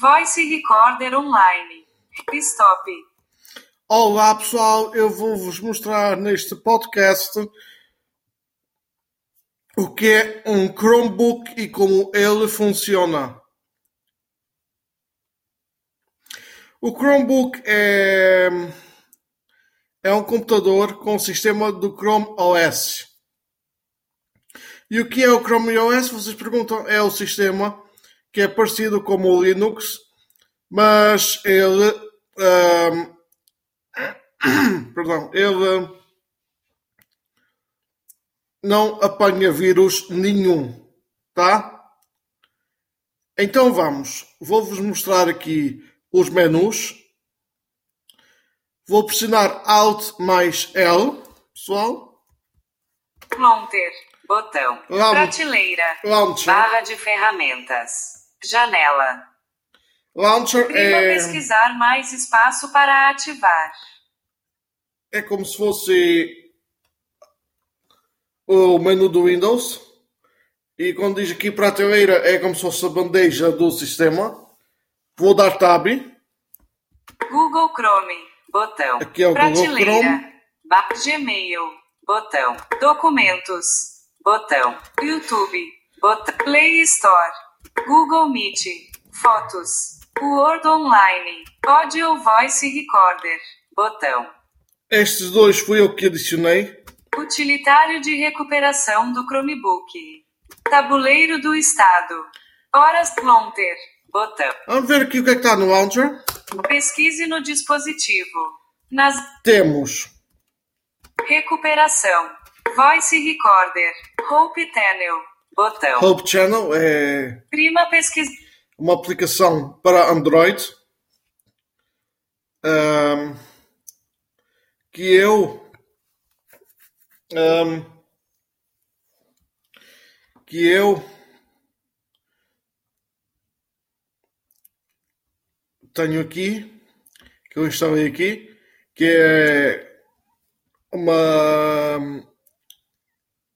Voice Recorder Online. Stop. Olá pessoal, eu vou-vos mostrar neste podcast o que é um Chromebook e como ele funciona. O Chromebook é, é um computador com o sistema do Chrome OS. E o que é o Chrome OS? Vocês perguntam, é o sistema que é parecido com o Linux, mas ele, um, perdão, ele não apanha vírus nenhum, tá? Então vamos, vou-vos mostrar aqui os menus. Vou pressionar Alt mais L, pessoal. Monter. Botão. Lam- Prateleira. Launcher. Barra de ferramentas. Janela. Launcher Prima é, pesquisar mais espaço para ativar. é como se fosse o menu do Windows. E quando diz aqui prateleira é como se fosse a bandeja do sistema. Vou dar Tab. Google Chrome. Botão. Aqui é o Google Prateleira. Chrome. Ba- Gmail. Botão. Documentos. Botão. YouTube. Botão. Play Store. Google Meet. Fotos. Word Online. Audio Voice Recorder. Botão. Estes dois fui eu que adicionei. Utilitário de recuperação do Chromebook. Tabuleiro do estado. Horas Monter. Botão. Vamos ver aqui o que é que está no Launcher. Pesquise no dispositivo. Nas Temos recuperação. Voice Recorder. Hope Channel. Botão. Hope Channel, é Prima pesquisa. uma aplicação para Android ahm, que eu ahm, que eu tenho aqui que eu instalei aqui que é uma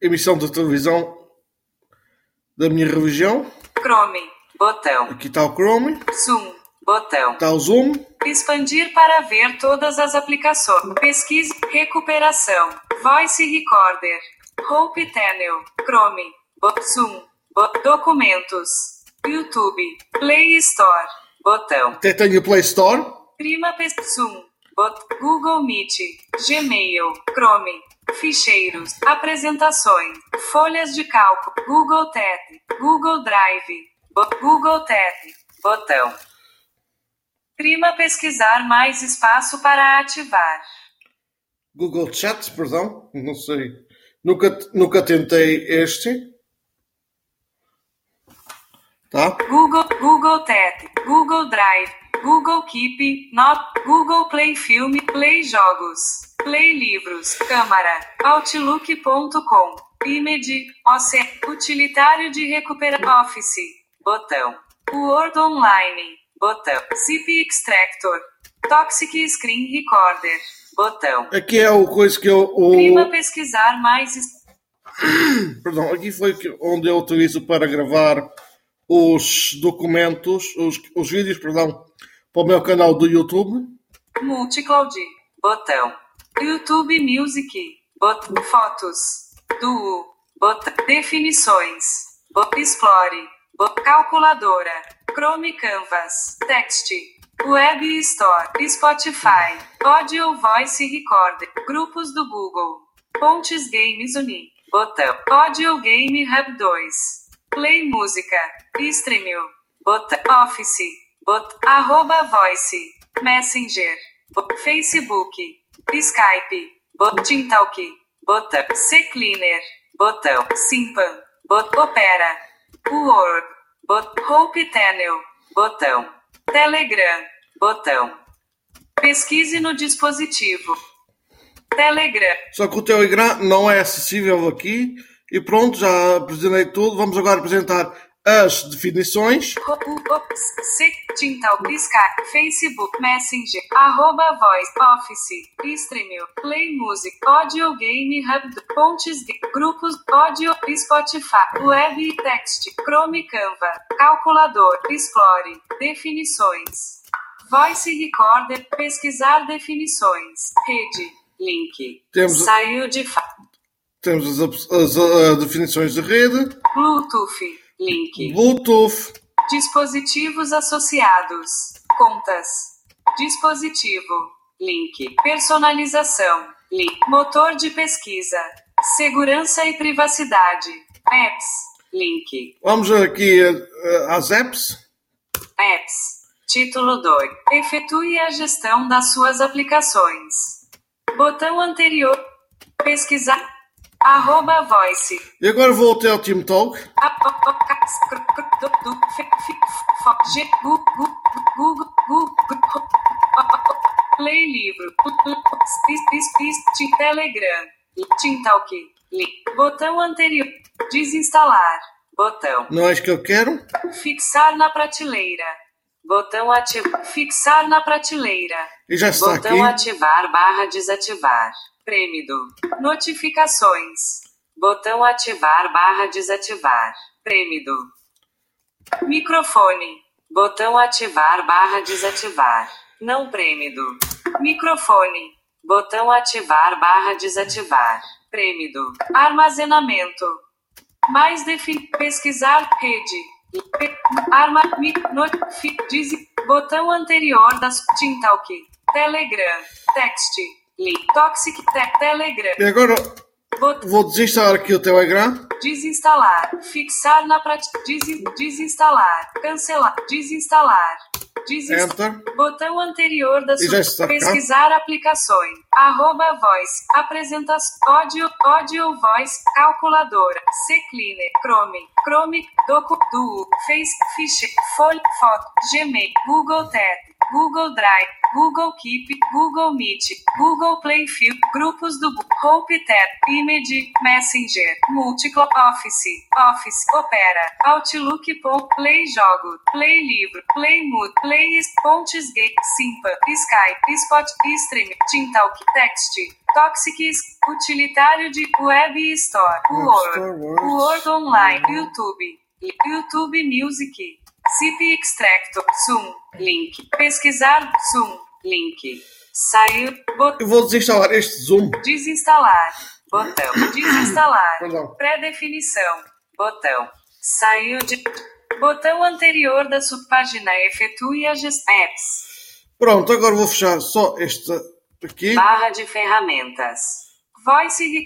emissão de televisão da minha região Chrome. Botão. aqui está o Chrome Zoom. Botão. está o Zoom Expandir para ver todas as aplicações. Pesquisa. Recuperação. Voice Recorder. Hope Channel. Chrome. Bo- Zoom. Bo- documentos. YouTube. Play Store. Botão. Até tenho o Play Store. Prima Zoom. Bot- Google Meet. Gmail. Chrome. Ficheiros. Apresentações. Folhas de cálculo. Google Tab. Google Drive. Google Tab. Botão. Prima pesquisar mais espaço para ativar. Google Chat, perdão. Não sei. Nunca, nunca tentei este. Tá? Google, Google Tab, Google Drive, Google Keep, Not, Google Play Filme, Play Jogos, Play Livros, Câmara, Outlook.com, Image, OC, Utilitário de Recuperação Office, botão, Word Online, botão, Zip Extractor, Toxic Screen Recorder, botão, Aqui é o coisa que eu. O, Prima pesquisar mais perdão, aqui foi onde eu utilizo para gravar os documentos, os, os vídeos, perdão, para o meu canal do YouTube. Multicloud. Botão. YouTube Music. Bot fotos. Duo. Bot definições. Bot explore. Bot calculadora. Chrome Canvas. Text. Web Store. Spotify. Audio Voice Recorder. Grupos do Google. Pontes Games Uni. Botão. Audio Game Hub 2. Play Música. Streamio. Botão. Office. Bot arroba Voice. Messenger. Bot Facebook. Skype. Bot Tintalk. Botão. C-Cleaner. Botão. Simpan. Bot Opera. Word. Bot Hope Channel. Botão. Telegram. Botão. Pesquise no dispositivo. Telegram. Só que o Telegram não é acessível aqui. E pronto, já apresentei tudo. Vamos agora apresentar as definições. C, Tintal, Skype, Facebook, Messenger, arroba Voice, Office, Streamio, Play Music, Audio Game Hub, Pontes, Grupos, Audio, Spotify, Web e Text, Chrome Canva, Calculador, Explore, Definições. Voice Recorder, pesquisar definições, rede, link. Temos- Saiu de fa... Temos as, as, as definições de rede. Bluetooth, link. Bluetooth. Dispositivos associados. Contas. Dispositivo. Link. Personalização. Link. Motor de pesquisa. Segurança e privacidade. Apps. Link. Vamos aqui eh, às apps. Apps. Título 2. Efetue a gestão das suas aplicações. Botão anterior. Pesquisar. Arroba voice. E agora vou até ao Team Talk. Play livro. Telegram. Tintalk. Botão anterior. Desinstalar. Botão. Não é isto que eu quero. Fixar na prateleira. Botão ativar. Fixar na prateleira. E já está Botão aqui. ativar barra desativar. Prêmido. Notificações. Botão ativar barra desativar. Prêmido. Microfone. Botão ativar barra desativar. Não prêmido. Microfone. Botão ativar barra desativar. Prêmido. Armazenamento. Mais defin... Pesquisar rede. Arma... Diz... Botão anterior das... Tintalk. Telegram. Text. Link. Toxic. Te... Telegram. E agora Bot... vou desinstalar aqui o Telegram. Desinstalar. Fixar na prática. Desin... Desinstalar. Cancelar. Desinstalar. Enter. Botão anterior da sua. Pesquisar aplicações. Arroba voice. Apresentação. Audio. Audio voice. Calculadora. C-Cleaner. Chrome. Chrome. Docu. Duo. Face. Fish. Folha. Foto. Gmail. Google Tab. Google Drive. Google Keep. Google Meet. Google Playfield. Grupos do Hope Tab. Image. Messenger. Multiclo. Office. Office. Opera. Outlook. Play Jogo. Play Livro. Play Mood. Play Pontes Gay. Simpa. Skype. Spot. Stream. Tintalk. Text. Toxic. Utilitário de Web. Store, Word. Word Online. YouTube. YouTube Music. Zip Extractor. Zoom. Link. Pesquisar. Zoom. Link. Sair. Botão. Eu vou desinstalar este Zoom. Desinstalar. Botão. Desinstalar. Pré-definição. Botão. Saiu de. Botão anterior da subpágina efetue a gestão. Pronto, agora vou fechar só este aqui. Barra de ferramentas. Voice.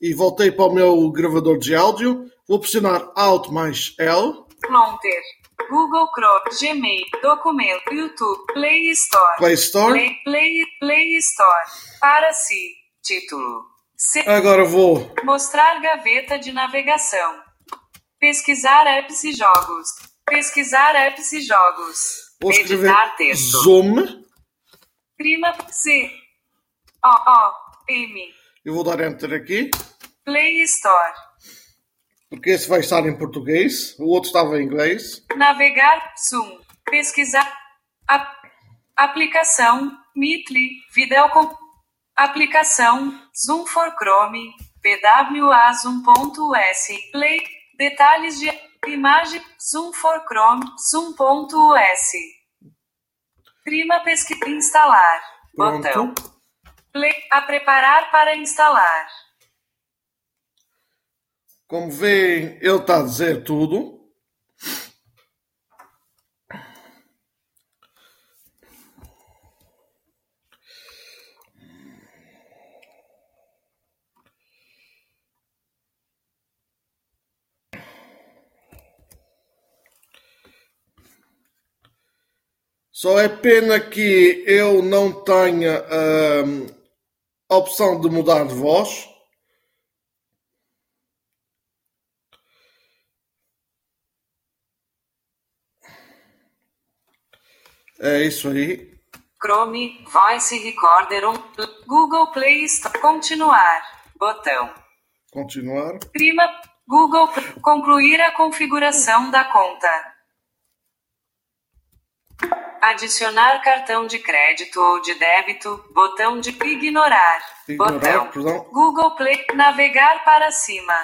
E voltei para o meu gravador de áudio. Vou pressionar Alt mais L. Pronter. Google Chrome. Gmail. Documento. YouTube. Play Store. Play Store. Play, Play, Play Store. Para si. Título. Se... Agora vou Mostrar gaveta de navegação. Pesquisar apps e jogos. Pesquisar apps e jogos. Vou escrever Editar texto. Zoom. Prima C. O O M. Eu vou dar Enter aqui. Play Store. Porque esse vai estar em português. O outro estava em inglês. Navegar Zoom. Pesquisar. A- aplicação. Meetly. Videocom. Aplicação. Zoom for Chrome. PWA Zoom.us. Play. Detalhes de imagem. Zoom for Chrome. Zoom.us. Prima pesquisa. Instalar. Botão. Pronto. Play. A preparar para instalar. Como veem, ele está a dizer tudo. Só é pena que eu não tenha hum, a opção de mudar de voz. É isso aí. Chrome, Voice Recorder 1, Google Play Store. Continuar. Botão. Continuar. Prima, Google. Concluir a configuração da conta. Adicionar cartão de crédito ou de débito. Botão de ignorar. Ignorar, Botão. perdão. Google Play. Navegar para cima.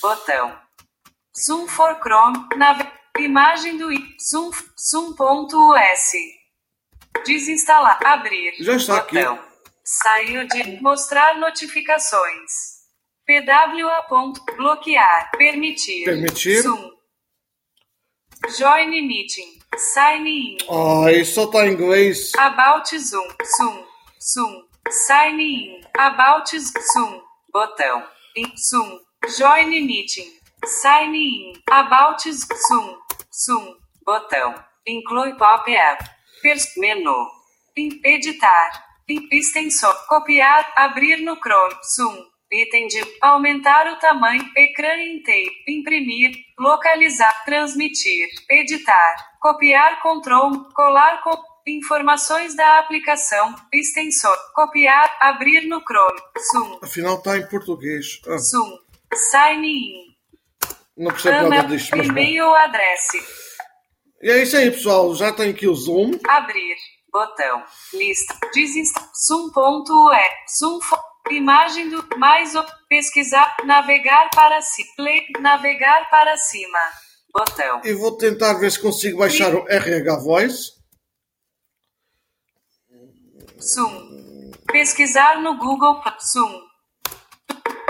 Botão. Zoom for Chrome. Nave... Imagem do i. Zoom. Zoom.us. Desinstalar. Abrir. Já está aqui. Botão. Saiu de mostrar notificações. PWA. ponto, Bloquear. Permitir. Permitir. Zoom. Join meeting. Sign in. Ah, isso só está em inglês. About Zoom. Zoom. Zoom. Sign in. About Zoom. Botão. In Zoom. Join meeting. Sign in. About Zoom. Zoom. Botão. Inclui pop-up. Menu. Em- Editar. Em- Extensor. Copiar. Abrir no Chrome. Zoom. Item de aumentar o tamanho, ecrã inteiro, imprimir, localizar, transmitir, editar, copiar. Control, colar com informações da aplicação, extensor, copiar, abrir no Chrome, Zoom, Afinal está em português. Ah, Zoom, sign in, não percebo nada disto, mas e-mail adresse, E é isso aí, pessoal. Já tem aqui o Zoom. abrir, botão, lista, desinstalar, zoom.e, zoom, imagem do, mais, o- pesquisar, navegar para cima, play, navegar para cima, botão. E vou tentar ver se consigo baixar o RH Voice. Zoom. Pesquisar no Google. Zoom.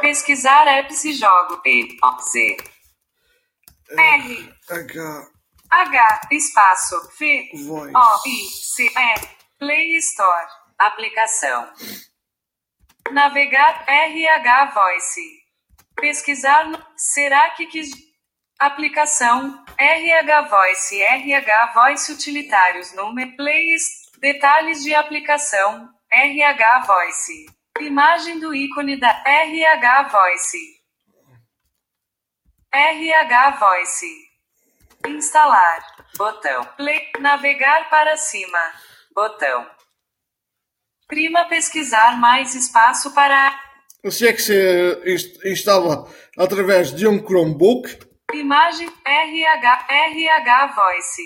Pesquisar apps e jogo. P. O. Z. R. H H. Espaço. V. Voice. O. I. C. E. Play Store. Aplicação. Navegar. RH Voice. Pesquisar no. Será que quis. Aplicação. RH Voice. RH Voice Utilitários. Número. Play. Detalhes de aplicação. RH Voice. Imagem do ícone da RH Voice. RH Voice. Instalar. Botão. Play. Navegar para cima. Botão. Prima pesquisar mais espaço para. Se é que se inst- instala através de um Chromebook. Imagem. RH. RH Voice.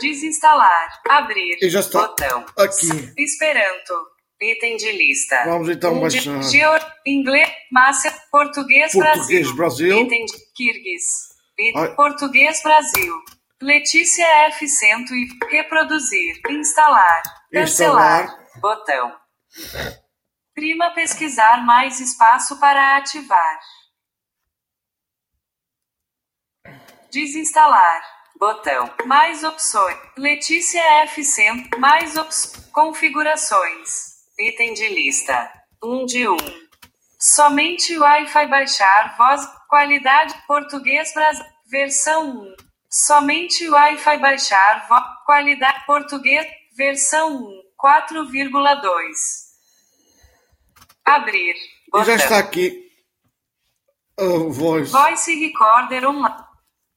Desinstalar. Abrir. E já está Botão. aqui. Esperanto. Item de lista. Vamos então baixar. Geo, inglês, massa, português, Português, Brasil. Item de Kirguis. Português Brasil. Letícia F100 e reproduzir. Instalar. Cancelar. Instalar. Botão. Prima pesquisar mais espaço para ativar. Desinstalar. Botão. Mais opções. Letícia F100. Mais opções. Configurações. Item de lista. 1 de 1. Somente Wi-Fi baixar voz. Qualidade. Português Brasil. Versão 1. Somente Wi-Fi baixar voz. Qualidade. Português. Versão 1. 4,2. Abrir. Botão. já está aqui a Voice Voice Recorder online.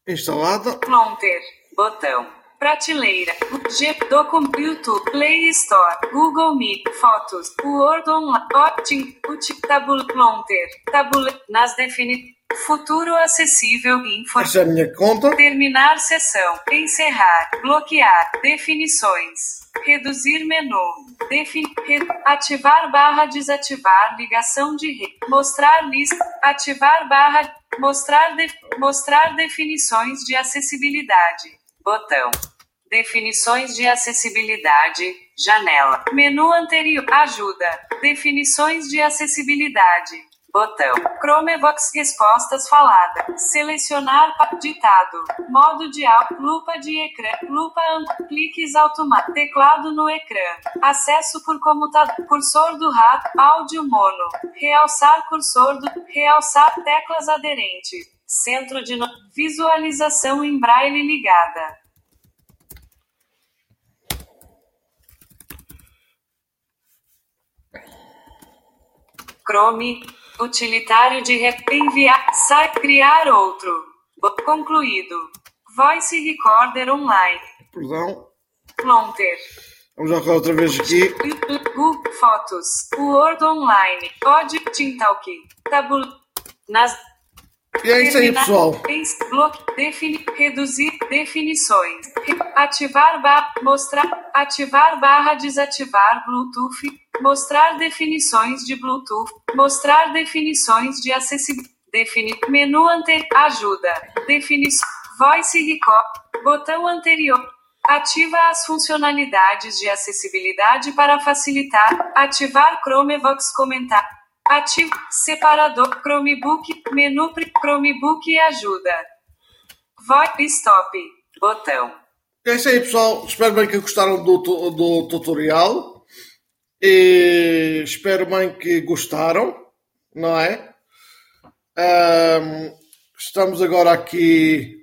instalada. Plonter. Botão. Prateleira. G. Docum. YouTube. Play Store. Google Meet. Fotos. Word Online. Opting. Ut. Tabul. Plonter. Tabule. Nas defini. Futuro acessível. Info. Esta é a minha conta. Terminar sessão. Encerrar. Bloquear. Definições. Reduzir menu. Defi re- ativar barra desativar ligação de rede. Mostrar lista. Ativar barra. Mostrar, de- mostrar definições de acessibilidade. Botão. Definições de acessibilidade. Janela. Menu anterior. Ajuda. Definições de acessibilidade. Botão. Chromevox respostas faladas. Selecionar ditado. Modo de aula. Lupa de ecrã. Lupa. Cliques automáticos. Teclado no ecrã. Acesso por comutador. Cursor do rato. Áudio mono. Realçar cursor do. Realçar teclas aderente. Centro de no... visualização em braille ligada. Chrome, utilitário de enviar, sai, criar outro. Concluído. Voice Recorder Online. Perdão. Plonter. Vamos já outra vez aqui. Google Fotos. Word Online. Pod Tintalk. Tabul. Nas. E é isso aí, pessoal. Bloque. Definir. Reduzir. Definições. Ativar barra. Mostrar. Ativar barra desativar Bluetooth. Mostrar definições de Bluetooth. Mostrar definições de acessibilidade. Definir. Menu anterior. Ajuda. Definição. Voice Record. Botão anterior. Ativa as funcionalidades de acessibilidade para facilitar. Ativar Chromevox comentar. Ativo. Separador. Chromebook. Menu. Chromebook e ajuda. Voice Stop. Botão. É isso aí, pessoal. Espero bem que gostaram do, do tutorial. E espero bem que gostaram, não é? Ahm, estamos agora aqui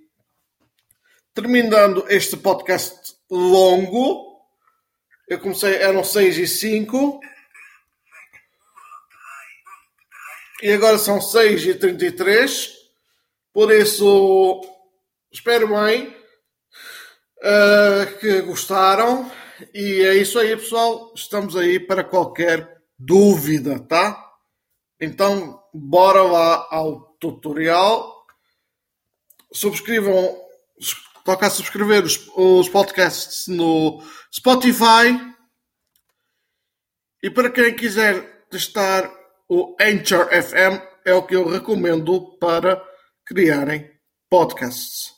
terminando este podcast longo. Eu comecei, eram 6 e 5. E agora são 6 e 33. Por isso, espero bem uh, que gostaram. E é isso aí, pessoal. Estamos aí para qualquer dúvida, tá? Então, bora lá ao tutorial. Subscrevam, toca a subscrever os, os podcasts no Spotify. E para quem quiser testar o Anchor FM, é o que eu recomendo para criarem podcasts.